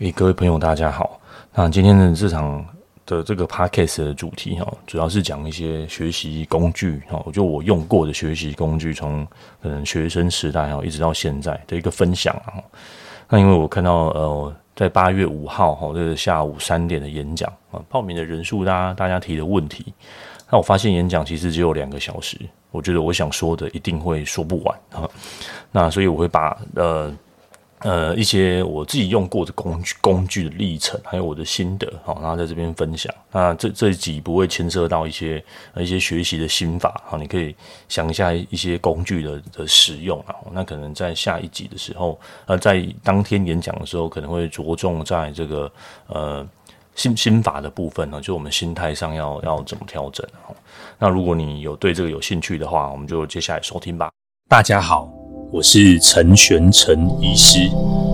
诶，各位朋友，大家好。那今天的这场的这个 podcast 的主题哈，主要是讲一些学习工具哈，就我用过的学习工具，从可能学生时代哈一直到现在的一个分享啊。那因为我看到呃，在八月五号哈，这个下午三点的演讲啊，报名的人数，大家大家提的问题，那我发现演讲其实只有两个小时，我觉得我想说的一定会说不完啊。那所以我会把呃。呃，一些我自己用过的工具、工具的历程，还有我的心得，好，然后在这边分享。那这这一集不会牵涉到一些一些学习的心法，好，你可以想一下一些工具的的使用啊。那可能在下一集的时候，呃，在当天演讲的时候，可能会着重在这个呃心心法的部分呢，就我们心态上要要怎么调整。那如果你有对这个有兴趣的话，我们就接下来收听吧。大家好。我是陈玄陈医师，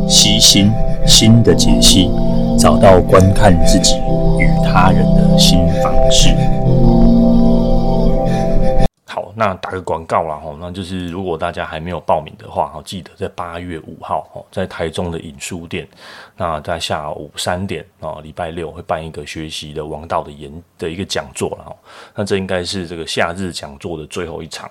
悉心心的解析，找到观看自己与他人的新方式。好，那打个广告啦哈，那就是如果大家还没有报名的话哈，记得在八月五号哈，在台中的影书店，那在下午三点啊，礼拜六会办一个学习的王道的演的一个讲座了哈，那这应该是这个夏日讲座的最后一场。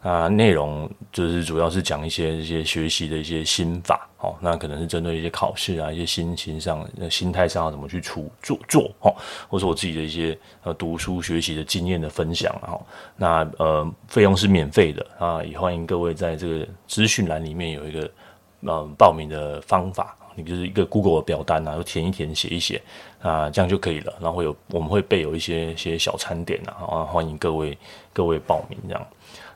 啊，内容就是主要是讲一些一些学习的一些心法，哦，那可能是针对一些考试啊，一些心情上、心态上要怎么去处做做，哦，或者我自己的一些呃读书学习的经验的分享，哈，那呃费用是免费的啊，也欢迎各位在这个资讯栏里面有一个呃报名的方法，你就是一个 Google 的表单啊，就填一填写一写啊，这样就可以了，然后有我们会备有一些些小餐点啊啊，欢迎各位各位报名这样。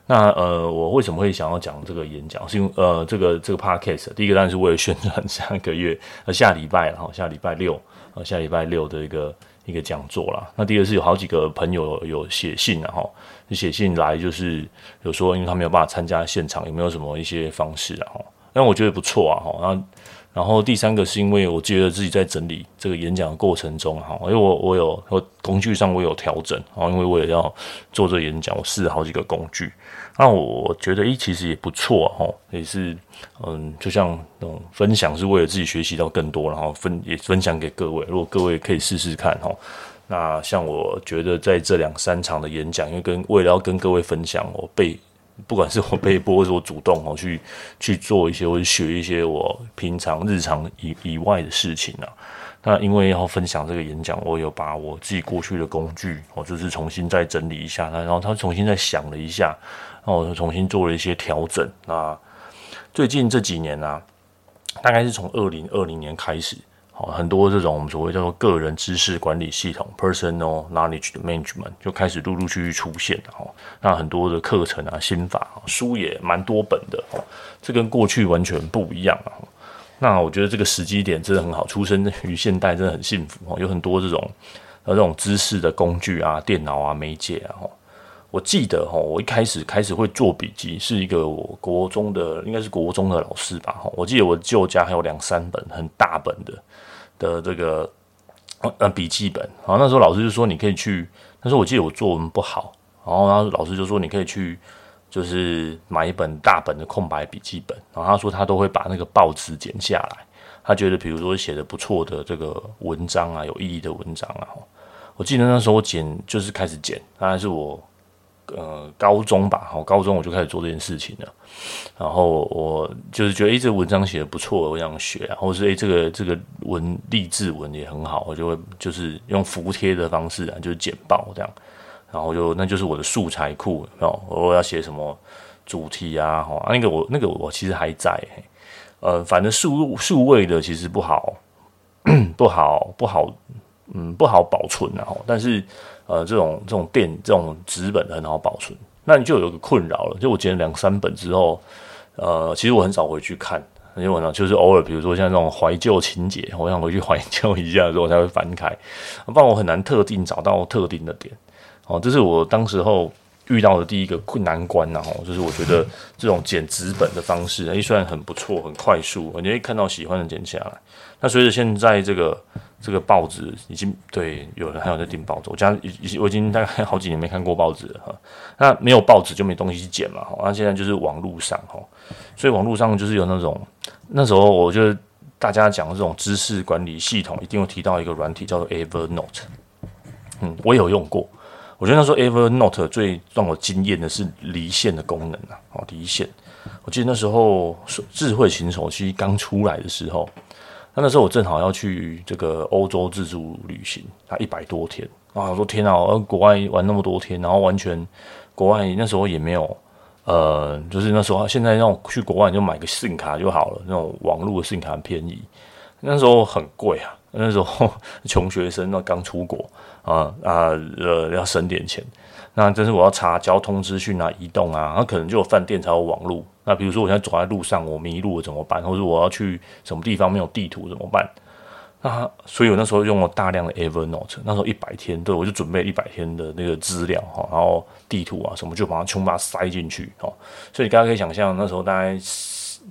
那呃，我为什么会想要讲这个演讲？是因为呃，这个这个 podcast 第一个当然是为了宣传下个月呃下礼拜然后下礼拜六呃下礼拜六的一个一个讲座啦。那第二是有好几个朋友有写信然后写信来就是有说，因为他没有办法参加现场，有没有什么一些方式啊？哈，那我觉得不错啊，哈，然后。然后第三个是因为我觉得自己在整理这个演讲的过程中，哈，因为我我有我工具上我有调整，啊，因为我也要做这演讲，我试了好几个工具，那我觉得诶，其实也不错哈，也是嗯，就像那种分享是为了自己学习到更多，然后分也分享给各位，如果各位可以试试看哈，那像我觉得在这两三场的演讲，因为跟为了要跟各位分享，我被。不管是我被迫，或是我主动哦，去去做一些，或者学一些我平常日常以以外的事情啊。那因为要分享这个演讲，我有把我自己过去的工具，我就是重新再整理一下，然后他重新再想了一下，然后我就重新做了一些调整。那最近这几年呢、啊，大概是从二零二零年开始。好，很多这种我们所谓叫做个人知识管理系统 （personal knowledge management） 就开始陆陆续续出现了哈。那很多的课程啊、心法啊书也蛮多本的哈。这跟过去完全不一样啊。那我觉得这个时机点真的很好，出生于现代真的很幸福哈。有很多这种呃这种知识的工具啊、电脑啊、媒介啊哈。我记得哈，我一开始开始会做笔记，是一个我国中的，应该是国中的老师吧哈。我记得我舅家还有两三本很大本的。的这个呃笔记本，然后那时候老师就说你可以去，但是我记得我作文不好，然后然后老师就说你可以去，就是买一本大本的空白笔记本，然后他说他都会把那个报纸剪下来，他觉得比如说写的不错的这个文章啊，有意义的文章啊，我记得那时候我剪就是开始剪，当然是我。呃，高中吧，好，高中我就开始做这件事情了。然后我就是觉得，诶，这个文章写得不错，我想学啊，或者是诶，这个这个文励志文也很好，我就会就是用服帖的方式啊，就是简报这样。然后就那就是我的素材库哦，我要写什么主题啊，哈，那个我那个我其实还在，呃，反正数数位的其实不好，不好，不好，嗯，不好保存啊，但是。呃，这种这种电这种纸本很好保存，那你就有个困扰了。就我捡了两三本之后，呃，其实我很少回去看，因为我呢就是偶尔，比如说像这种怀旧情节，我想回去 怀旧一下的时候，我才会翻开，不然我很难特定找到特定的点。哦，这是我当时候遇到的第一个困难关，然后就是我觉得这种剪纸本的方式，诶，虽然很不错，很快速，你会看到喜欢的剪下来。那随着现在这个。这个报纸已经对有人还有在订报纸，我家已我已经大概好几年没看过报纸了哈。那没有报纸就没东西剪嘛哈。那现在就是网络上哈，所以网络上就是有那种那时候我就大家讲的这种知识管理系统，一定会提到一个软体叫做 Evernote。嗯，我有用过。我觉得那时候 Evernote 最让我惊艳的是离线的功能啊，哦，离线。我记得那时候智慧型手机刚出来的时候，那那时候我正好要去这个欧洲自助旅行，啊，一百多天啊，我说天啊，我国外玩那么多天，然后完全国外那时候也没有，呃，就是那时候现在让我去国外就买个 SIM 卡就好了，那种网络的 SIM 卡很便宜，那时候很贵啊，那时候 穷学生那刚出国。啊啊呃，要省点钱，那真是我要查交通资讯啊，移动啊，那可能就有饭店才有网络。那比如说我现在走在路上，我迷路了怎么办？或者我要去什么地方没有地图怎么办？那所以我那时候用了大量的 Evernote，那时候一百天，对，我就准备一百天的那个资料哈，然后地图啊什么就把它全部把它塞进去哦。所以大家可以想象，那时候大概。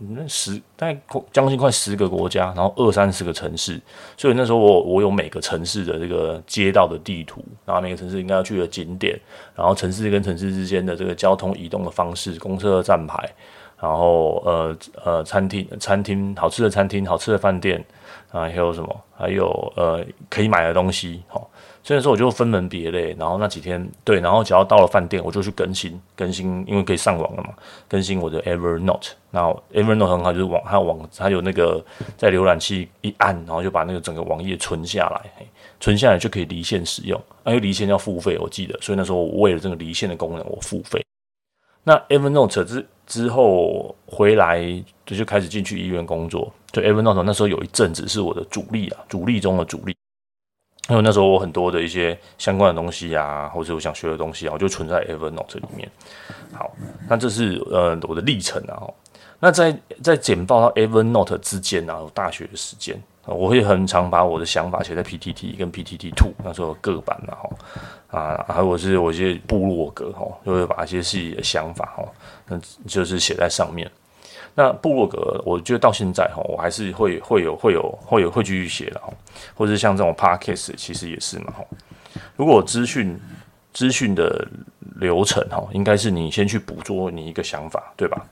那十大概将近快十个国家，然后二三十个城市，所以那时候我我有每个城市的这个街道的地图，然后每个城市应该要去的景点，然后城市跟城市之间的这个交通移动的方式，公车站牌，然后呃呃餐厅餐厅好吃的餐厅好吃的饭店啊，还有什么？还有呃可以买的东西，好。所以说我就分门别类，然后那几天对，然后只要到了饭店，我就去更新更新，因为可以上网了嘛，更新我的 Evernote。然后 Evernote 很好，就是网它有网它有那个在浏览器一按，然后就把那个整个网页存下来，存下来就可以离线使用。因为离线要付费，我记得，所以那时候我为了这个离线的功能，我付费。那 Evernote 之之后回来就就开始进去医院工作，就 Evernote 那时候有一阵子是我的主力啊，主力中的主力。因为那时候我很多的一些相关的东西啊，或者我想学的东西啊，我就存在 Evernote 里面。好，那这是呃我的历程啊。那在在简报到 Evernote 之间啊，有大学的时间，我会很常把我的想法写在 PTT 跟 PTT Two 那时候各版然后啊，还有是我一些部落格哈，就会把一些自己的想法哈，那就是写在上面。那部落格，我觉得到现在哈，我还是会会有会有会有会继续写的哈，或者是像这种 podcast，其实也是嘛哈。如果资讯资讯的流程哈，应该是你先去捕捉你一个想法，对吧？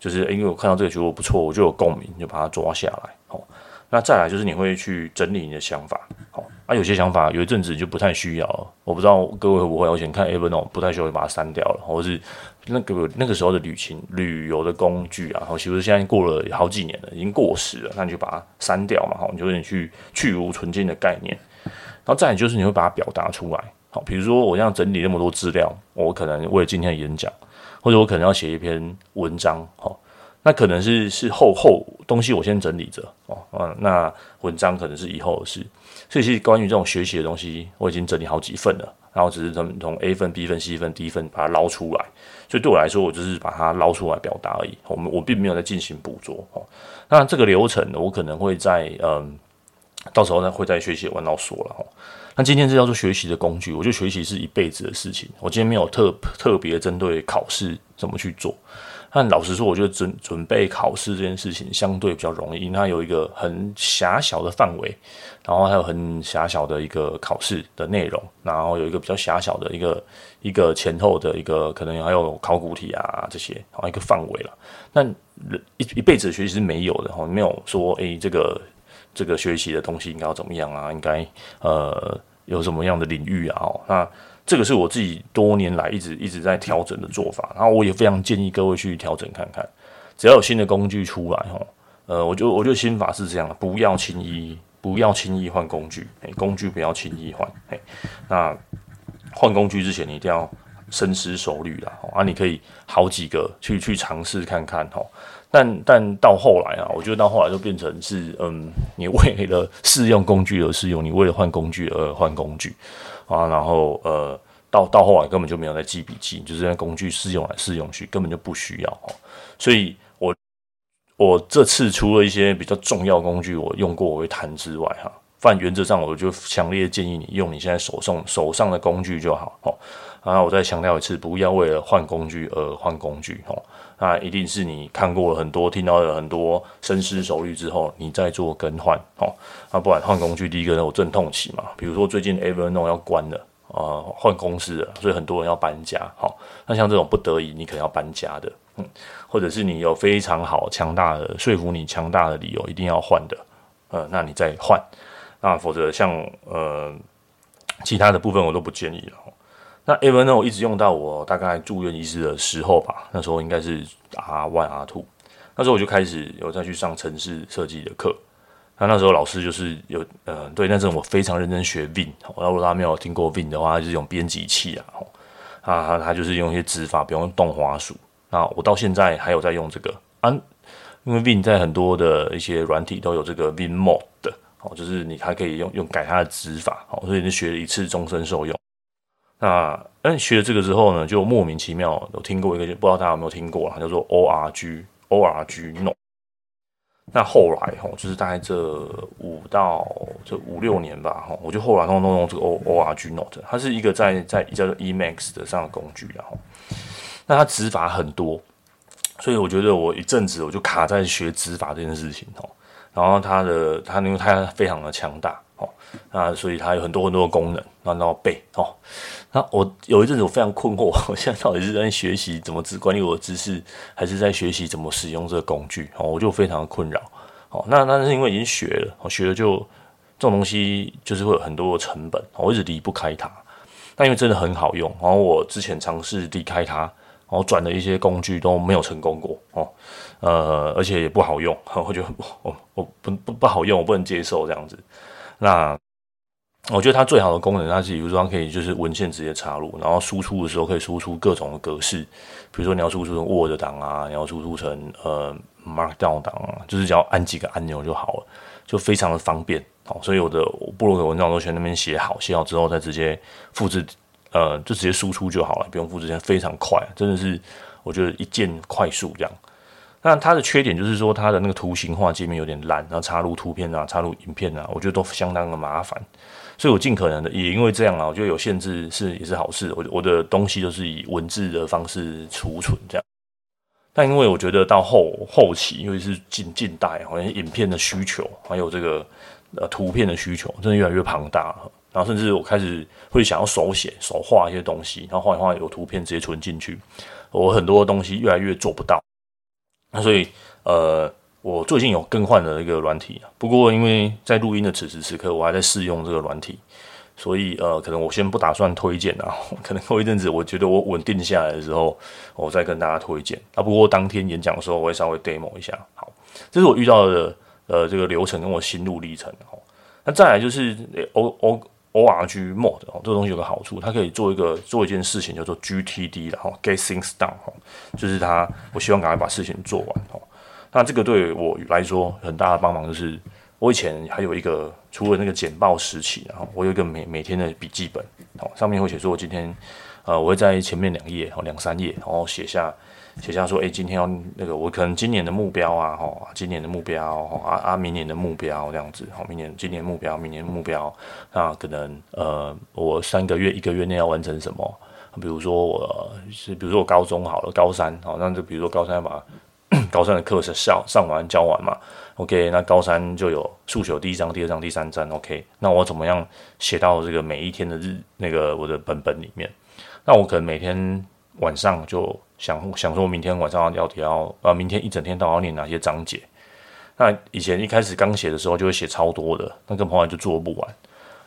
就是因为我看到这个觉得不错，我就有共鸣，就把它抓下来。好，那再来就是你会去整理你的想法。好，啊，有些想法有一阵子就不太需要，我不知道各位会不会，我以前看 Evernote 不太需要，把它删掉了，或是。那个那个时候的旅行旅游的工具啊，然后其实现在过了好几年了，已经过时了，那你就把它删掉嘛，好，你就有点去去无存菁的概念。然后再就是你会把它表达出来，好，比如说我这样整理那么多资料，我可能为了今天的演讲，或者我可能要写一篇文章，好，那可能是是后后东西我先整理着哦，嗯，那文章可能是以后的事。所以其实关于这种学习的东西，我已经整理好几份了，然后只是从从 A 份、B 份、C 份、D 份把它捞出来。所以对我来说，我就是把它捞出来表达而已。我们我并没有在进行捕捉哦。那这个流程，我可能会在嗯，到时候呢会在学习弯道说了哦。那今天这叫做学习的工具，我觉得学习是一辈子的事情。我今天没有特特别针对考试怎么去做。但老实说，我觉得准准备考试这件事情相对比较容易，因为它有一个很狭小的范围，然后还有很狭小的一个考试的内容，然后有一个比较狭小的一个一个前后的一个可能还有考古题啊这些，然后一个范围了。那一一辈子的学习是没有的哈，没有说诶、这个这个学习的东西应该要怎么样啊，应该呃有什么样的领域啊？那这个是我自己多年来一直一直在调整的做法，然后我也非常建议各位去调整看看。只要有新的工具出来，哈，呃，我就我就心法是这样的，不要轻易不要轻易换工具，工具不要轻易换，那换工具之前你一定要深思熟虑啦，啊，你可以好几个去去尝试看看，哈，但但到后来啊，我觉得到后来就变成是，嗯，你为了试用工具而试用，你为了换工具而换工具。啊，然后呃，到到后来根本就没有在记笔记，就是在工具试用来试用去，根本就不需要哦。所以我我这次除了一些比较重要工具我用过我会谈之外，哈，但原则上我就强烈建议你用你现在手上手上的工具就好哦。然后我再强调一次，不要为了换工具而换工具哦。那一定是你看过了很多，听到了很多，深思熟虑之后，你再做更换哦。那不然换工具，第一个呢，我阵痛期嘛。比如说最近 Evernote 要关了啊，呃，换公司了，所以很多人要搬家。好，那像这种不得已，你可能要搬家的，嗯，或者是你有非常好强大的说服你强大的理由，一定要换的呃，那你再换。那否则像呃其他的部分我都不建议了。那 Evernote 一直用到我大概住院医师的时候吧，那时候应该是 R one R two，那时候我就开始有再去上城市设计的课。那那时候老师就是有呃对，那阵我非常认真学 Vim，然后如果大家没有听过 Vim 的话，就是用编辑器啊，啊他他就是用一些指法，比如用动滑鼠。那我到现在还有在用这个啊，因为 Vim 在很多的一些软体都有这个 Vim Mode 的。哦，就是你还可以用用改它的指法，哦，所以你学了一次终身受用。那嗯，学了这个之后呢，就莫名其妙有听过一个，不知道大家有没有听过啊，叫做 ORG ORG Note。那后来哈，就是大概这五到这五六年吧，哈，我就后来通通用这个 O ORG Note，它是一个在在叫做 E Max 的上的工具，然后那它指法很多，所以我觉得我一阵子我就卡在学指法这件事情，哦。然后它的它因为它非常的强大哦，那所以它有很多很多的功能，然后背哦。那我有一阵子我非常困惑，我现在到底是在学习怎么只管理我的知识，还是在学习怎么使用这个工具哦？我就非常的困扰哦。那那是因为已经学了，我学了就这种东西就是会有很多的成本，我一直离不开它。但因为真的很好用，然后我之前尝试离开它。然后转的一些工具都没有成功过哦，呃，而且也不好用，我觉得 我我不不不好用，我不能接受这样子。那我觉得它最好的功能，它是比如说它可以就是文献直接插入，然后输出的时候可以输出各种的格式，比如说你要输出成 Word 档啊，你要输出成呃 Markdown 档啊，就是只要按几个按钮就好了，就非常的方便。好，所以我的部落格文章都全那边写好，写好之后再直接复制。呃，就直接输出就好了，不用复制，非常快，真的是我觉得一键快速这样。那它的缺点就是说，它的那个图形化界面有点烂，然后插入图片啊、插入影片啊，我觉得都相当的麻烦。所以我尽可能的，也因为这样啊，我觉得有限制是也是好事。我我的东西都是以文字的方式储存这样。但因为我觉得到后后期，因为是近近代，好像影片的需求还有这个呃图片的需求，真的越来越庞大了。然后甚至我开始会想要手写、手画一些东西，然后画一画有图片直接存进去。我很多东西越来越做不到，那所以呃，我最近有更换了一个软体。不过因为在录音的此时此刻，我还在试用这个软体，所以呃，可能我先不打算推荐啊。可能过一阵子，我觉得我稳定下来的时候，我再跟大家推荐啊。不过当天演讲的时候，我会稍微 demo 一下。好，这是我遇到的呃这个流程跟我心路历程。哦，那再来就是 O O O R G Mode 哦，这个东西有个好处，它可以做一个做一件事情叫做 GTD 然后 Get Things Done 哈，就是它，我希望赶快把事情做完哦。那这个对我来说很大的帮忙就是，我以前还有一个除了那个简报时期，然后我有一个每每天的笔记本哦，上面会写说我今天呃，我会在前面两页哦，两三页，然后写下。写下说，哎、今天要那个，我可能今年的目标啊，哈，今年的目标，哈，啊啊，明年的目标这样子，好，明年今年目标，明年目标，那可能呃，我三个月、一个月内要完成什么？比如说我是，比如说我高中好了，高三，好，那就比如说高三要把高三的课程上上完、教完嘛，OK，那高三就有数学第一章、第二章、第三章，OK，那我怎么样写到这个每一天的日那个我的本本里面？那我可能每天晚上就。想想说，明天晚上要要呃，明天一整天都要念哪些章节？那以前一开始刚写的时候，就会写超多的，那跟朋友就做不完，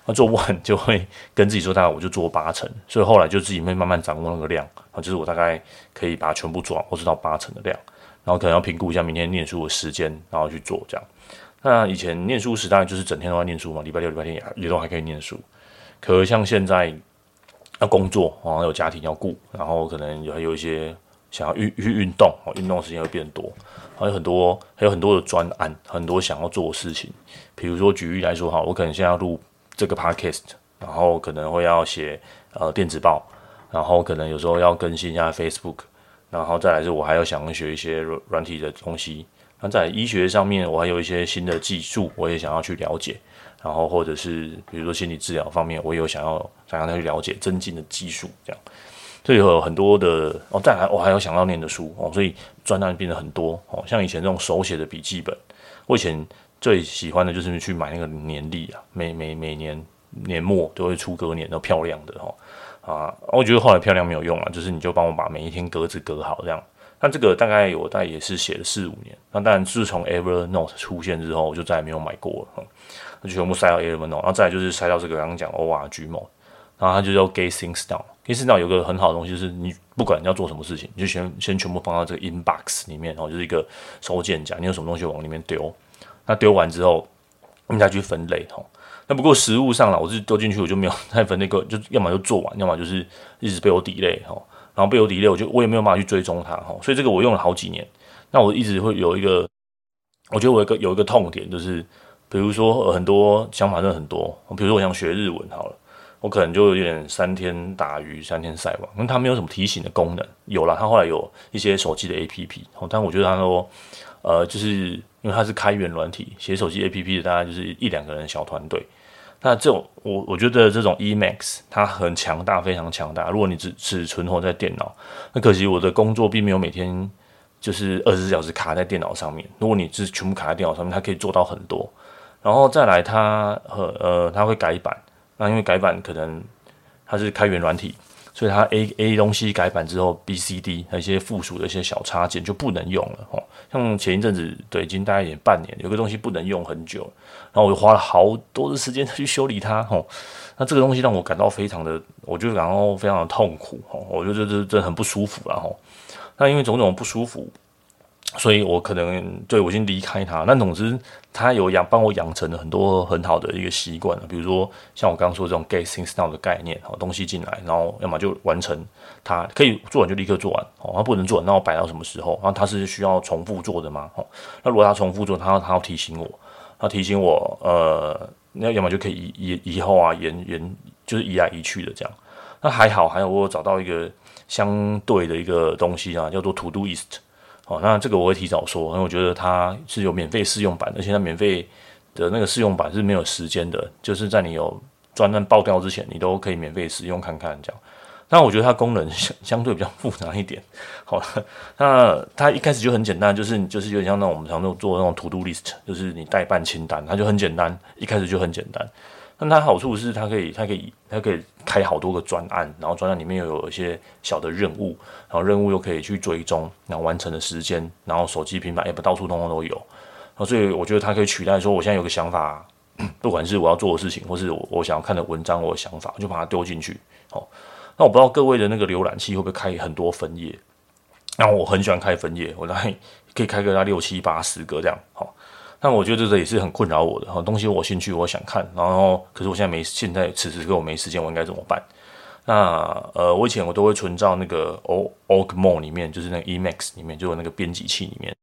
那做不完就会跟自己说，大概我就做八成，所以后来就自己会慢慢掌握那个量啊，就是我大概可以把它全部做完，我知道八成的量，然后可能要评估一下明天念书的时间，然后去做这样。那以前念书时代就是整天都在念书嘛，礼拜六、礼拜天也也都还可以念书，可是像现在。要工作，然后有家庭要顾，然后可能还有一些想要运去运动，运动时间会变多，还有很多还有很多的专案，很多想要做的事情。比如说举例来说哈，我可能现在要录这个 podcast，然后可能会要写呃电子报，然后可能有时候要更新一下 Facebook，然后再来是我还要想要学一些软体的东西。那在医学上面，我还有一些新的技术，我也想要去了解。然后或者是比如说心理治疗方面，我也有想要想要去了解增进的技术，这样，所以有很多的哦，再来我还有想要念的书哦，所以专栏变得很多哦，像以前这种手写的笔记本，我以前最喜欢的就是去买那个年历啊，每每每年年末都会出隔年都漂亮的哈啊，我觉得后来漂亮没有用啊，就是你就帮我把每一天格子隔好这样，那这个大概我大概也是写了四五年。那当然自从 Evernote 出现之后，我就再也没有买过了。那就全部塞到 Evernote，然后再来就是塞到这个刚刚讲 ORG m o 然后它就叫 Get Things Done。Get Things Done 有个很好的东西，就是你不管你要做什么事情，你就先先全部放到这个 Inbox 里面，然后就是一个收件夹，你有什么东西往里面丢。那丢完之后，你再去分类哈。那不过实物上了，我是丢进去我就没有再分那个，就要么就做完，要么就是一直被我 delay 哈。然后被我 delay，我就我也没有办法去追踪它哈。所以这个我用了好几年。那我一直会有一个，我觉得我有一个有一个痛点，就是比如说很多想法真的很多。比如说我想学日文好了，我可能就有点三天打鱼三天晒网，因为它没有什么提醒的功能。有了，它后来有一些手机的 APP，但我觉得它说，呃，就是。因为它是开源软体，写手机 APP 的大概就是一两个人小团队。那这种我我觉得这种 Emacs 它很强大，非常强大。如果你只只存活在电脑，那可惜我的工作并没有每天就是二十四小时卡在电脑上面。如果你是全部卡在电脑上面，它可以做到很多。然后再来它和呃它会改版，那因为改版可能它是开源软体。所以它 A A 东西改版之后，B C D 还有一些附属的一些小插件就不能用了哦。像前一阵子，对，已经大概也半年，有个东西不能用很久，然后我就花了好多的时间去修理它哦。那这个东西让我感到非常的，我就感到非常的痛苦哦。我觉得这这很不舒服了哦。那因为种种不舒服。所以我可能对我已经离开他，那总之他有养帮我养成了很多很好的一个习惯，比如说像我刚刚说这种 get things done 的概念，好东西进来，然后要么就完成它，可以做完就立刻做完，哦，他不能做，那我摆到什么时候？然后他是需要重复做的吗？哦，那如果他重复做，他要他要提醒我，他提醒我，呃，那要么就可以移移以后啊，延延就是移来移去的这样。那还好，还有我有找到一个相对的一个东西啊，叫做 Todoist。哦，那这个我会提早说，因为我觉得它是有免费试用版，而且它免费的那个试用版是没有时间的，就是在你有专案爆掉之前，你都可以免费使用看看这样。那我觉得它功能相 相对比较复杂一点。好了，那它一开始就很简单，就是就是有点像那种我们常做做那种 to do list，就是你代办清单，它就很简单，一开始就很简单。但它好处是，它可以，它可以，它可以开好多个专案，然后专案里面又有一些小的任务，然后任务又可以去追踪，然后完成的时间，然后手机、平板、App 到处通通都有。所以我觉得它可以取代说，我现在有个想法，不管是我要做的事情，或是我我想要看的文章，我的想法，就把它丢进去。好，那我不知道各位的那个浏览器会不会开很多分页？那我很喜欢开分页，我来可以开个那六七八十个这样。好。但我觉得这也是很困扰我的哈，东西我兴趣，我想看，然后可是我现在没，现在此时刻我没时间，我应该怎么办？那呃，我以前我都会存到那个 Org Mode 里面，就是那个 Emacs 里面，就是那个编辑器里面。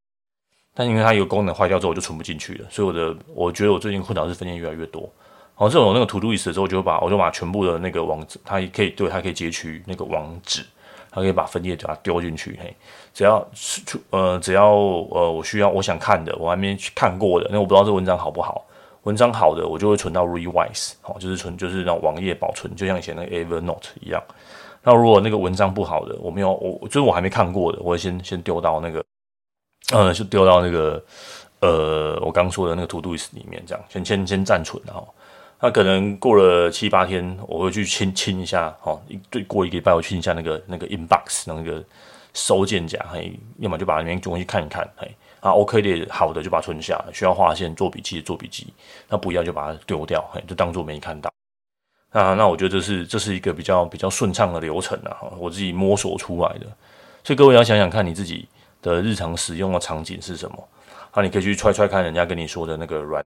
但因为它有功能坏掉之后，我就存不进去了，所以我的我觉得我最近困扰是分页越来越多。然后这种那个 Todoist 的时候，我就把我就把全部的那个网址，它也可以对，它可以截取那个网址。它可以把分页把它丢进去，嘿，只要出呃，只要呃，我需要我想看的，我还没去看过的，那我不知道这文章好不好。文章好的，我就会存到 Revise，哦，就是存就是让网页保存，就像以前那个 Evernote 一样。那如果那个文章不好的，我没有我就是我还没看过的，我会先先丢到那个，呃，就丢到那个呃，我刚说的那个 To Dois 里面，这样先先先暂存，然后。那可能过了七八天，我会去清清一下，哦，一对过一个礼拜，我清一下那个那个 inbox 那个收件夹，嘿，要么就把里面东西看一看，嘿，啊，OK 的，好的就把它存下，需要划线做笔记做笔记，那不要就把它丢掉，嘿，就当做没看到。那那我觉得这是这是一个比较比较顺畅的流程啊，我自己摸索出来的。所以各位要想想看你自己的日常使用的场景是什么，那你可以去揣揣看人家跟你说的那个软。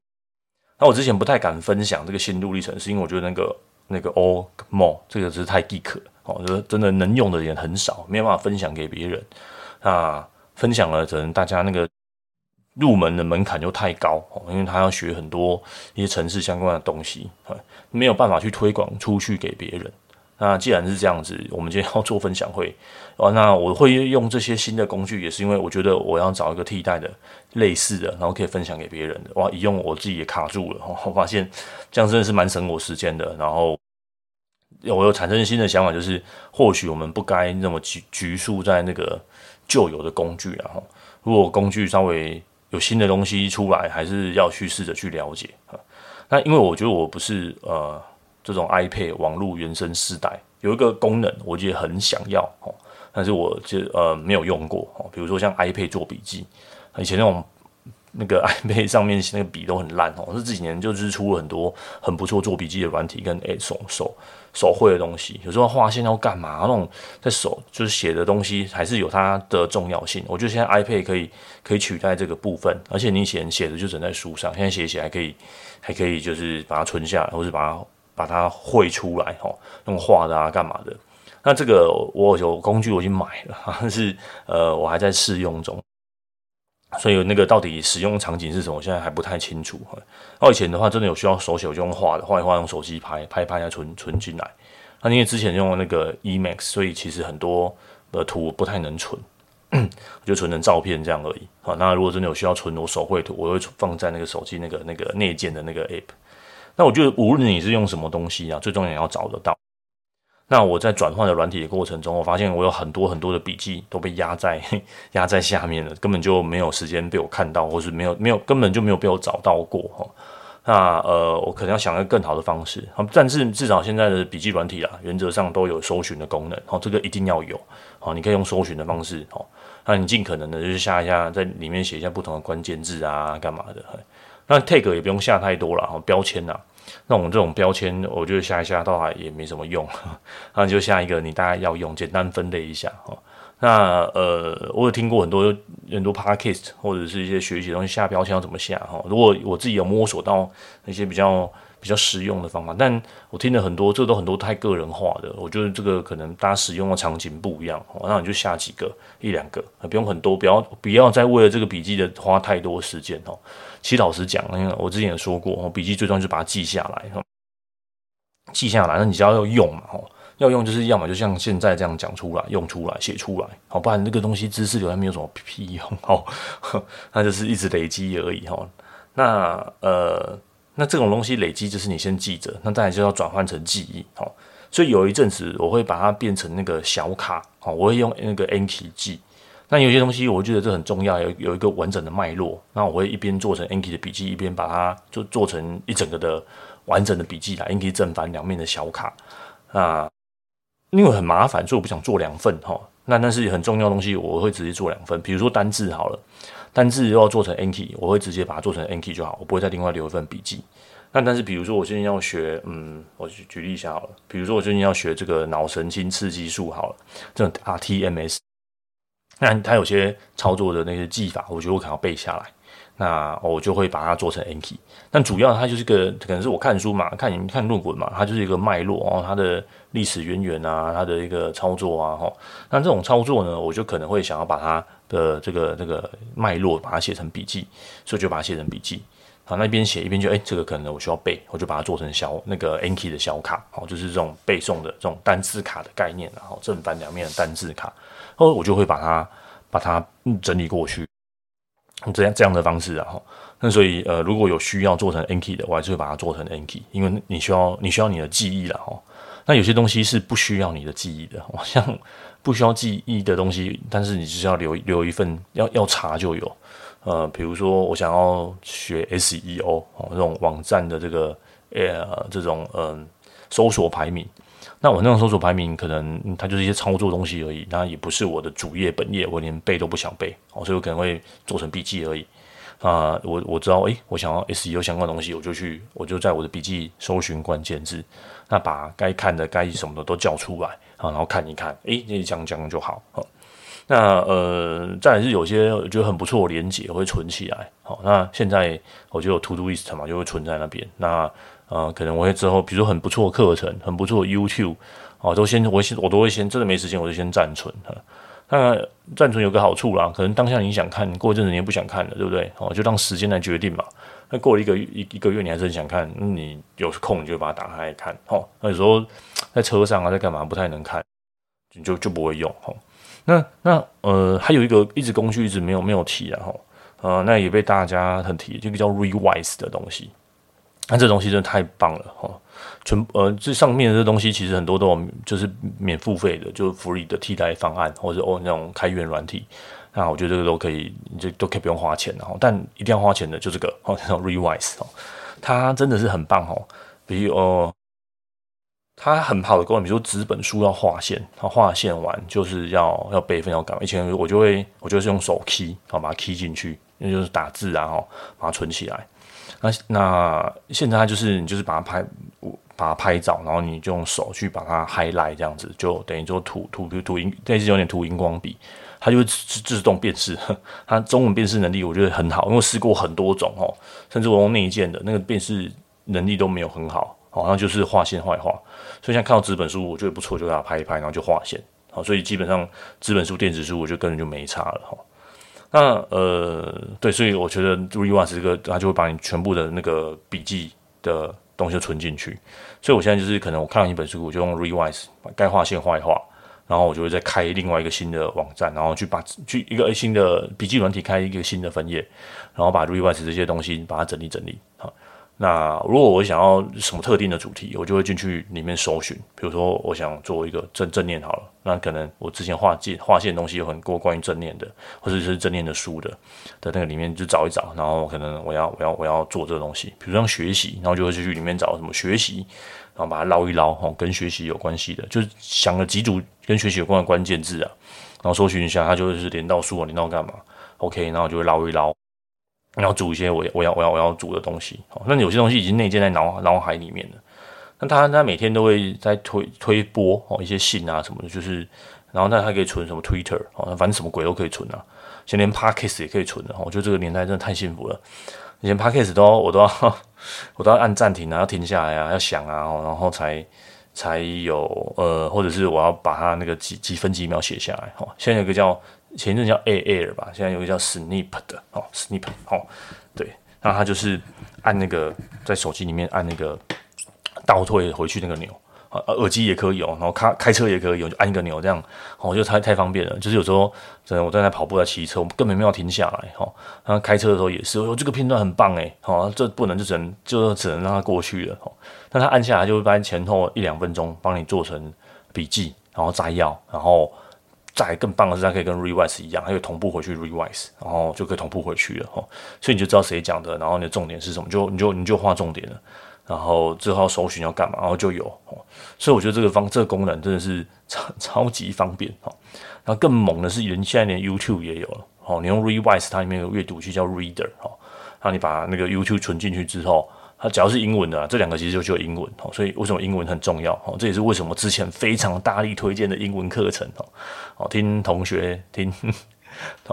那我之前不太敢分享这个心路历程，是因为我觉得那个那个 Or More 这个是太 geek 哦，我觉得真的能用的人很少，没有办法分享给别人。那分享了，可能大家那个入门的门槛就太高哦，因为他要学很多一些程式相关的东西，没有办法去推广出去给别人。那既然是这样子，我们今天要做分享会，哦，那我会用这些新的工具，也是因为我觉得我要找一个替代的类似的，然后可以分享给别人的。哇，一用我自己也卡住了，我发现这样真的是蛮省我时间的。然后我又产生新的想法，就是或许我们不该那么局局束在那个旧有的工具，然后如果工具稍微有新的东西出来，还是要去试着去了解。那因为我觉得我不是呃。这种 iPad 网络原生世代有一个功能，我觉得很想要哦，但是我就呃没有用过哦。比如说像 iPad 做笔记，以前那种那个 iPad 上面那个笔都很烂哦。是这几年就是出了很多很不错做笔记的软体跟诶手手手绘的东西。有时候画线要干嘛？那种在手就是写的东西还是有它的重要性。我觉得现在 iPad 可以可以取代这个部分，而且你以前写的就整在书上，现在写写还可以还可以就是把它存下来，或是把它把它绘出来哦，用画的啊干嘛的。那这个我有工具，我已经买了，但 是呃，我还在试用中，所以那个到底使用场景是什么，我现在还不太清楚。那以前的话，真的有需要手写，我就用画的，画一画用手机拍，拍一拍再存存进来。那因为之前用那个 Emacs，所以其实很多的图不太能存，就存成照片这样而已。好，那如果真的有需要存我手绘图，我会放在那个手机那个那个内建的那个 App。那我觉得无论你是用什么东西啊，最重要你要找得到。那我在转换的软体的过程中，我发现我有很多很多的笔记都被压在 压在下面了，根本就没有时间被我看到，或是没有没有根本就没有被我找到过哈。那呃，我可能要想一个更好的方式。但是至少现在的笔记软体啊，原则上都有搜寻的功能，哦，这个一定要有，哦，你可以用搜寻的方式，哦，那你尽可能的就是下一下，在里面写一下不同的关键字啊，干嘛的。那 tag 也不用下太多了，哦，标签呐。那我们这种标签，我觉得下一下倒还也没什么用，那就下一个你大概要用，简单分类一下哈。那呃，我有听过很多很多 podcast 或者是一些学习东西下标签要怎么下哈。如果我自己有摸索到那些比较比较实用的方法，但我听了很多，这都很多太个人化的，我觉得这个可能大家使用的场景不一样，那你就下几个一两个，不用很多，不要不要再为了这个笔记的花太多时间哦。其实老实讲，因为我之前也说过，哦，笔记最重要就把它记下来，记下来，那你只要要用嘛，哦，要用就是要么就像现在这样讲出来，用出来，写出来，好，不然那个东西知识流还没有什么屁用，哦，那就是一直累积而已，哈。那呃，那这种东西累积就是你先记着，那再来就要转换成记忆，好，所以有一阵子我会把它变成那个小卡，好，我会用那个 Anki 记。那有些东西，我觉得这很重要，有有一个完整的脉络。那我会一边做成 Anki 的笔记，一边把它就做成一整个的完整的笔记来 Anki 正反两面的小卡。啊，因为很麻烦，所以我不想做两份哈。那但是很重要的东西，我会直接做两份。比如说单字好了，单字要做成 Anki，我会直接把它做成 Anki 就好，我不会再另外留一份笔记。那但是比如说我最近要学，嗯，我举举例一下好了。比如说我最近要学这个脑神经刺激术好了，这种 RTMS。那它有些操作的那些技法，我觉得我可能要背下来，那我就会把它做成 Anki。但主要它就是个，可能是我看书嘛，看你看论文嘛，它就是一个脉络哦，它的历史渊源啊，它的一个操作啊，哈。那这种操作呢，我就可能会想要把它的这个这个脉络把它写成笔记，所以就把它写成笔记。好，那边写一边就哎，这个可能我需要背，我就把它做成小那个 Anki 的小卡，好，就是这种背诵的这种单字卡的概念，然后正反两面的单字卡。后我就会把它把它整理过去，这样这样的方式，然后那所以呃，如果有需要做成 Anki 的，我还是会把它做成 Anki，因为你需要你需要你的记忆了哈。那有些东西是不需要你的记忆的，像不需要记忆的东西，但是你只是要留留一份，要要查就有。呃，比如说我想要学 SEO 哦，这种网站的这个呃这种嗯、搜索排名。那我那种搜索排名，可能它就是一些操作东西而已，那也不是我的主业本业，我连背都不想背，哦，所以我可能会做成笔记而已。啊，我我知道，诶，我想要 SEO 相关的东西，我就去，我就在我的笔记搜寻关键字，那把该看的、该什么的都叫出来啊，然后看一看，诶，这讲讲就好。那呃，再来是有些我觉得很不错的连结，我会存起来。好，那现在我就有 To Do List 嘛，就会存在那边。那、呃，可能我会之后，比如说很不错的课程，很不错的 YouTube，哦，都先我先我都会先真的没时间，我就先暂存哈。那暂存有个好处啦，可能当下你想看，过一阵子你也不想看了，对不对？哦，就让时间来决定嘛。那过了一个一一个月，你还是很想看，那你有空你就把它打开看。哦，那有时候在车上啊，在干嘛不太能看，你就就不会用。哦，那那呃，还有一个一直工具一直没有没有提啊。哈，呃，那也被大家很提，就个叫 Rewise 的东西。那这东西真的太棒了哈！全呃，这上面的这东西其实很多都有，就是免付费的，就是 free 的替代方案，或者哦那种开源软体。那我觉得这个都可以，就都可以不用花钱的。但一定要花钱的就这个哦，这种 Rewise 哦，它真的是很棒哦。比如哦，它很好的功能，比如说纸本书要划线，它划线完就是要要备份要干嘛？以前我就会，我就是用手 key，然后把它 key 进去，那就是打字然后把它存起来。那那现在它就是你就是把它拍，把它拍照，然后你就用手去把它 highlight 这样子，就等于说涂涂涂荧，类似有点涂荧光笔，它就会自自动辨识。它中文辨识能力我觉得很好，因为试过很多种哦，甚至我用内建的那个辨识能力都没有很好。好像就是画线画一画，所以现在看到纸本书，我觉得不错，就给它拍一拍，然后就画线。好，所以基本上纸本书、电子书，我觉得根本就没差了哈。那呃，对，所以我觉得 Rewind 这个，它就会把你全部的那个笔记的东西存进去。所以我现在就是可能我看完一本书，我就用 Rewind 把该划线画一画，然后我就会再开另外一个新的网站，然后去把去一个新的笔记软体开一个新的分页，然后把 Rewind 这些东西把它整理整理好。那如果我想要什么特定的主题，我就会进去里面搜寻。比如说，我想做一个正正念好了，那可能我之前画界划线东西有很多关于正念的，或者是正念的书的的那个里面就找一找，然后可能我要我要我要做这个东西，比如像学习，然后就会去里面找什么学习，然后把它捞一捞，哦，跟学习有关系的，就是想了几组跟学习有关的关键字啊，然后搜寻一下，它就会是连到书啊，连到干嘛？OK，然后就会捞一捞。然后煮一些我我要我要我要煮的东西，好，那有些东西已经内建在脑脑海里面了。那他他每天都会在推推播哦一些信啊什么的，就是，然后那他可以存什么 Twitter 哦，反正什么鬼都可以存啊，现在连 Podcast 也可以存的。我觉得这个年代真的太幸福了。以前 Podcast 都我都要 我都要按暂停啊，要停下来啊，要想啊，然后才才有呃，或者是我要把它那个几几分几秒写下来。哦，现在有个叫。前一阵叫 Air 吧，现在有个叫 Snip 的哦，Snip 哦，对，那它就是按那个在手机里面按那个倒退回去那个钮啊，耳机也可以哦，然后开开车也可以，我就按一个钮这样，哦，就太太方便了。就是有时候真的我在那跑步在骑车，我根本没有停下来哈。然后开车的时候也是，哦，这个片段很棒诶，哦，这不能就只能就只能让它过去了。哦，但它按下来就会把前后一两分钟帮你做成笔记，然后摘要，然后。再更棒的是，它可以跟 Revise 一样，它可以同步回去 Revise，然后就可以同步回去了哈。所以你就知道谁讲的，然后你的重点是什么，就你就你就画重点了。然后之后搜寻要干嘛，然后就有。所以我觉得这个方这个功能真的是超 超级方便哈。然后更猛的是，人现在连 YouTube 也有了。哦，你用 Revise，它里面有阅读器叫 Reader 哈。然后你把那个 YouTube 存进去之后。它只要是英文的，这两个其实就就有英文哦，所以为什么英文很重要哦？这也是为什么之前非常大力推荐的英文课程哦。哦，听同学听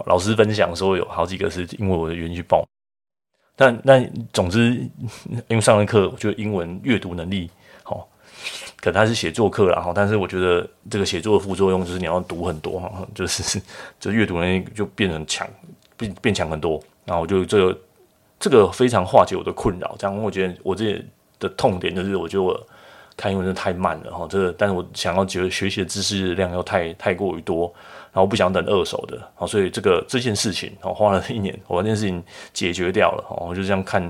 老师分享说，有好几个是因为我的原因去报，但但总之，因为上了课，我觉得英文阅读能力哦，可能他是写作课啦哈，但是我觉得这个写作的副作用就是你要读很多哈，就是 就阅读能力就变成强，变变强很多，然后我就这个。这个非常化解我的困扰，这样我觉得我这的痛点就是，我觉得我看英文真的太慢了哈。这个，但是我想要觉得学习的知识量又太太过于多，然后不想等二手的，好，所以这个这件事情，我花了一年，我把这件事情解决掉了，我就这样看，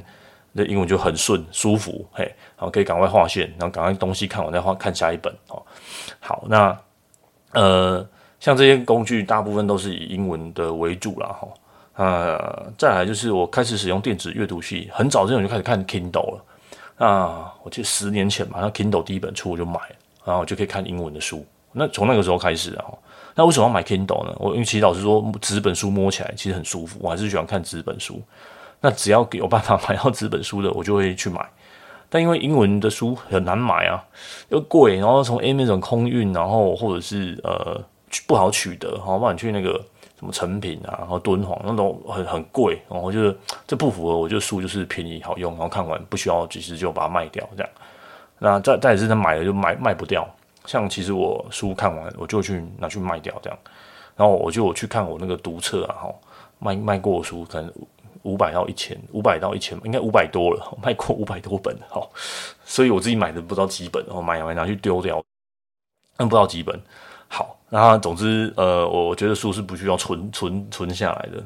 那英文就很顺舒服，嘿，然后可以赶快划线，然后赶快东西看完再画看下一本，哦，好，那呃，像这些工具大部分都是以英文的为主了，哈。呃，再来就是我开始使用电子阅读器，很早之前我就开始看 Kindle 了。那我记得十年前吧，那 Kindle 第一本书我就买，然后就可以看英文的书。那从那个时候开始啊，那为什么要买 Kindle 呢？我因为其实老实说，纸本书摸起来其实很舒服，我还是喜欢看纸本书。那只要有办法买到纸本书的，我就会去买。但因为英文的书很难买啊，又贵，然后从 Amazon 空运，然后或者是呃不好取得，好，不然你去那个。什么成品啊，然后敦煌那种很很贵，然后就是这不符合。我觉得书就是便宜好用，然后看完不需要及时就把它卖掉这样。那再再也是他买了就卖卖不掉。像其实我书看完我就去拿去卖掉这样。然后我就我去看我那个读册啊，哈，卖卖过书可能五百到一千，五百到一千，应该五百多了，卖过五百多本哈。所以我自己买的不知道几本，然后买完拿去丢掉，但不知道几本。好，然后总之，呃，我觉得书是不需要存存存下来的，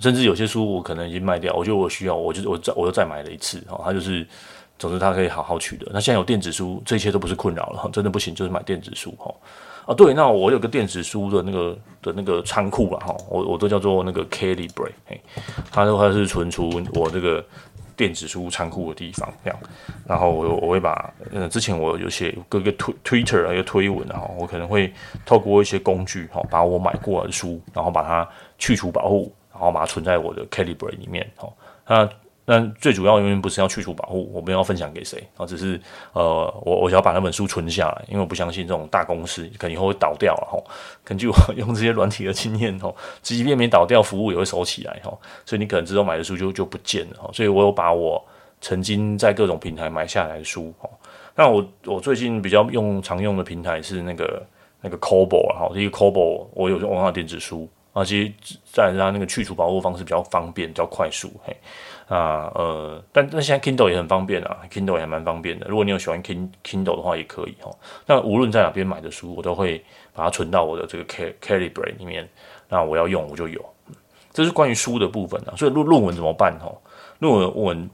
甚至有些书我可能已经卖掉，我觉得我需要，我就我再我又再买了一次，哈，它就是，总之它可以好好取得。那现在有电子书，这一切都不是困扰了哈，真的不行就是买电子书，哈，啊，对，那我有个电子书的那个的那个仓库了，哈，我我都叫做那个 Calibre，嘿，它的话是存储我这个电子书仓库的地方，这样。然后我我会把，呃，之前我有写各个推 Twitter 一个推文，然后我可能会透过一些工具，哈，把我买过的书，然后把它去除保护，然后把它存在我的 Calibre 里面，哈，那。但最主要原因不是要去除保护，我们要分享给谁啊？只是呃，我我想要把那本书存下来，因为我不相信这种大公司可能以后会倒掉了哈。根据我用这些软体的经验哈，即便没倒掉，服务也会收起来哈。所以你可能之后买的书就就不见了哈。所以我有把我曾经在各种平台买下来的书哈。那我我最近比较用常用的平台是那个那个 Kobo 哈，这个 Kobo 我有用它电子书啊，其实在它那个去除保护方式比较方便，比较快速嘿。啊呃，但但现在 Kindle 也很方便啊，Kindle 也蛮方便的。如果你有喜欢 Kindle 的话，也可以哈。那无论在哪边买的书，我都会把它存到我的这个 Calibre 里面。那我要用我就有。这是关于书的部分啊。所以论论文怎么办哈？论文文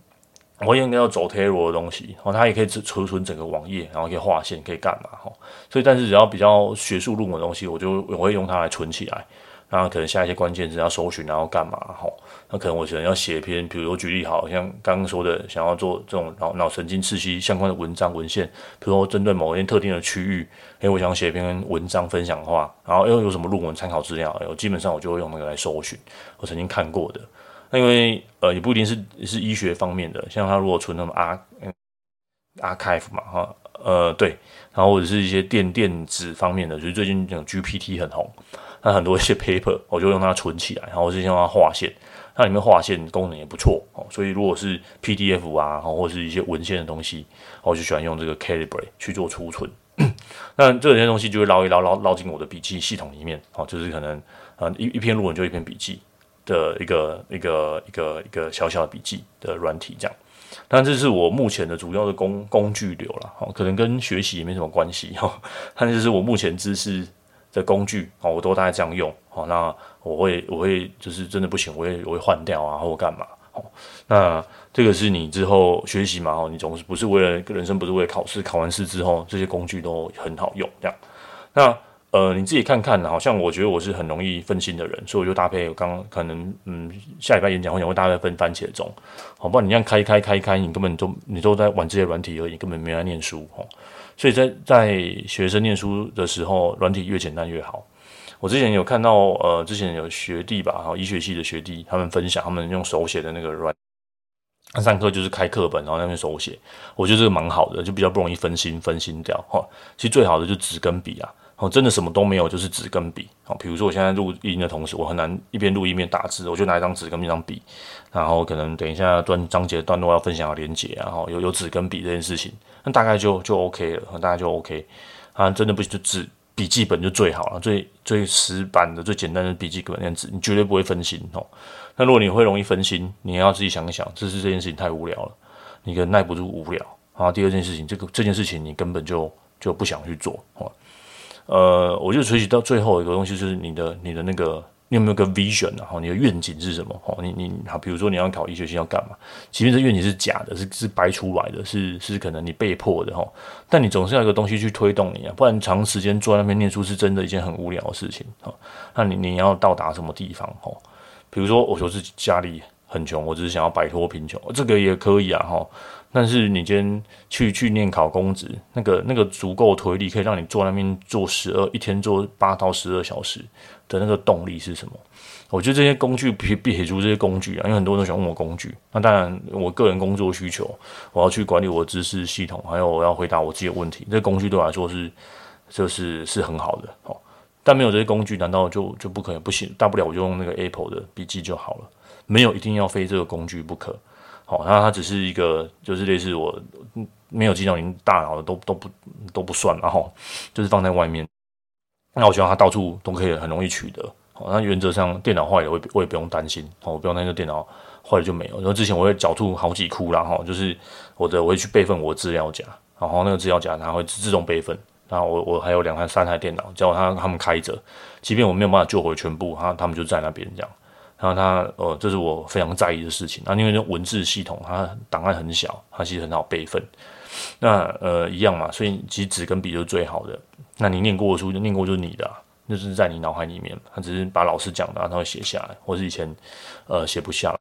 我应该要走 Trello 的东西，哦，它也可以储存整个网页，然后可以划线，可以干嘛哈？所以但是只要比较学术论文的东西，我就我会用它来存起来。然后可能下一些关键字要搜寻，然后干嘛哈？那可能我可能要写一篇，比如我举例，好像刚刚说的，想要做这种脑脑神经刺激相关的文章文献，比如说针对某一些特定的区域，诶，我想写一篇文章分享的话，然后又有什么论文参考资料，我基本上我就会用那个来搜寻我曾经看过的。那因为呃也不一定是是医学方面的，像他如果存那么 R archive 嘛哈，呃对，然后或者是一些电电子方面的，就是最近这种 GPT 很红。那很多一些 paper，我就用它存起来，然后我就用它划线，它里面划线功能也不错哦。所以如果是 PDF 啊，或是一些文献的东西，我就喜欢用这个 Calibre 去做储存。那这些东西就会捞一捞捞捞进我的笔记系统里面，哦，就是可能呃一一篇论文就一篇笔记的一个一个一个一个小小的笔记的软体这样。但这是我目前的主要的工工具流了，哦，可能跟学习也没什么关系哈。但这是我目前知识。的工具哦，我都大概这样用哦。那我会我会就是真的不行，我会我会换掉啊，或干嘛哦。那这个是你之后学习嘛哦，你总是不是为了人生，不是为了考试，考完试之后这些工具都很好用这样。那呃你自己看看，好像我觉得我是很容易分心的人，所以我就搭配我刚刚可能嗯下礼拜演讲会讲会搭配分番茄钟，好不然你这样开开开开，你根本都你都在玩这些软体而已，根本没在念书哦。所以在在学生念书的时候，软体越简单越好。我之前有看到，呃，之前有学弟吧，然后医学系的学弟，他们分享他们用手写的那个软，他上课就是开课本，然后那边手写。我觉得这个蛮好的，就比较不容易分心分心掉。哈，其实最好的就纸跟笔啊。哦，真的什么都没有，就是纸跟笔。哦，比如说我现在录音的同时，我很难一边录一边打字，我就拿一张纸跟一张笔，然后可能等一下段章节段落要分享的连结，然后有有纸跟笔这件事情，那大概就就 OK 了，大概就 OK。啊，真的不就纸笔记本就最好了，最最死板的、最简单的笔记本那样子，你绝对不会分心哦。那如果你会容易分心，你要自己想一想，这是这件事情太无聊了，你可能耐不住无聊。啊，第二件事情，这个这件事情你根本就就不想去做哦。呃，我就学习到最后一个东西，就是你的你的那个，你有没有个 vision 啊？后，你的愿景是什么？哈，你你好，比如说你要考医学系要干嘛？即便这愿景是假的，是是掰出来的，是是可能你被迫的哈。但你总是要有一个东西去推动你啊，不然长时间坐在那边念书是真的一件很无聊的事情哈。那你你要到达什么地方？哈，比如说我就是家里很穷，我只是想要摆脱贫穷，这个也可以啊，哈。但是你今天去去念考公职，那个那个足够推力，可以让你坐那边做十二一天做八到十二小时的那个动力是什么？我觉得这些工具撇撇除这些工具啊，因为很多人都喜欢问我工具。那当然，我个人工作需求，我要去管理我的知识系统，还有我要回答我自己的问题，这工具对我来说是就是是很好的哦。但没有这些工具，难道就就不可能不行？大不了我就用那个 Apple 的笔记就好了，没有一定要非这个工具不可。好，那它只是一个，就是类似我没有激荡您大脑的都都不都不算，然后就是放在外面。那我希望它到处都可以很容易取得。好，那原则上电脑坏了，我也我也不用担心。好，我不用那个电脑坏了就没有。然后之前我会狡兔好几窟，然后就是我的我会去备份我的资料夹，然后那个资料夹它会自动备份。然后我我还有两台三台电脑，只要他他们开着，即便我没有办法救回全部，他他们就在那边这样。然后它，呃，这是我非常在意的事情。啊，因为这文字系统，它档案很小，它其实很好备份。那，呃，一样嘛，所以其实纸跟笔就是最好的。那你念过的书，念过就是你的，啊，那是在你脑海里面。他只是把老师讲的，他会写下来，或是以前，呃，写不下来。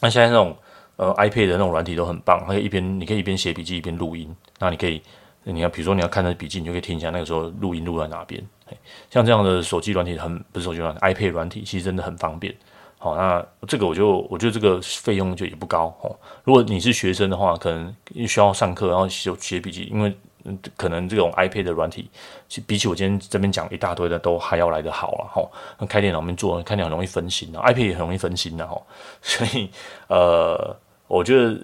那现在这种呃 iPad 的那种软体都很棒，可以一边你可以一边写笔记一边录音。那你可以，你要比如说你要看那笔记，你就可以听一下那个时候录音录在哪边。像这样的手机软体很不是手机软，iPad 软体其实真的很方便。好，那这个我就我觉得这个费用就也不高哦。如果你是学生的话，可能需要上课然后写写笔记，因为可能这种 iPad 的软体，比起我今天这边讲一大堆的都还要来得好了哈。开电脑面做，开电脑容易分心啊，iPad 也很容易分心的哈。所以呃，我觉得。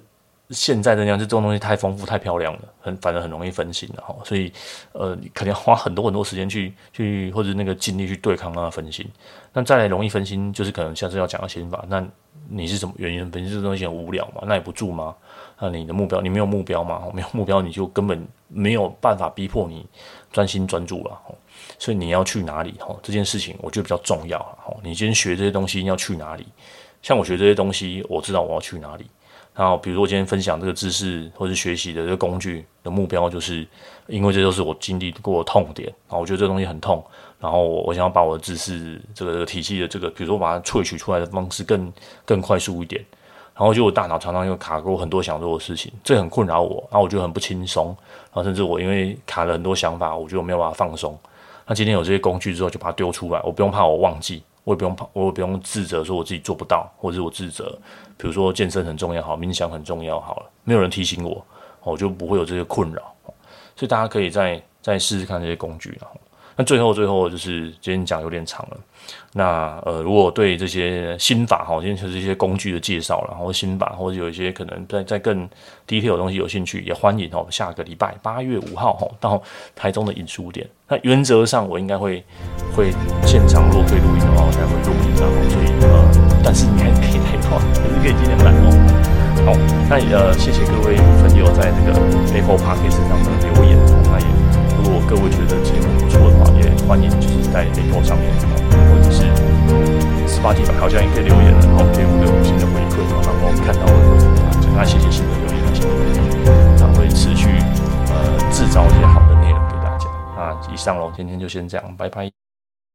现在的这样，这种东西太丰富、太漂亮了，很反而很容易分心的哈。所以，呃，你肯定要花很多很多时间去去，或者那个精力去对抗那分心。那再来容易分心，就是可能下次要讲的心法。那你是什么原因分心？这东西很无聊嘛？耐不住吗？那你的目标，你没有目标嘛？没有目标，你就根本没有办法逼迫你专心专注了。所以你要去哪里？哈，这件事情我觉得比较重要。哈，你今天学这些东西要去哪里？像我学这些东西，我知道我要去哪里。然后，比如说我今天分享这个知识或是学习的这个工具的目标，就是因为这都是我经历过的痛点。然后我觉得这东西很痛，然后我想要把我的知识这个体系的这个，比如说把它萃取出来的方式更更快速一点。然后就我大脑常常又卡过很多想做的事情，这很困扰我，然后我就很不轻松。然后甚至我因为卡了很多想法，我觉得我没有办法放松。那今天有这些工具之后，就把它丢出来，我不用怕我忘记。我也不用怕，我也不用自责，说我自己做不到，或者是我自责。比如说健身很重要，好，冥想很重要，好了，没有人提醒我，我就不会有这些困扰。所以大家可以再再试试看这些工具，然后。那最后最后就是今天讲有点长了，那呃如果对这些心法哈，今天就是一些工具的介绍，然后心法或者有一些可能在在更 detail 的东西有兴趣，也欢迎哦下个礼拜八月五号哈到台中的影书店。那原则上我应该会会现场如果可以录音的话，我才会录音，然后所以呃但是你还可以来哦，还是可以今天来哦。好，那呃谢谢各位朋友在这个 Apple Podcast 上的留言，那也如果各位觉得节目。欢迎就是在 Apple 上面，或者是 Spotify 好像也可以留言，然后给我们五星的回馈，然后让我们看到了。啊，真的那谢谢新的留言，那谢谢，然后会持续呃制造一些好的内容给大家。那以上喽，今天就先这样，拜拜。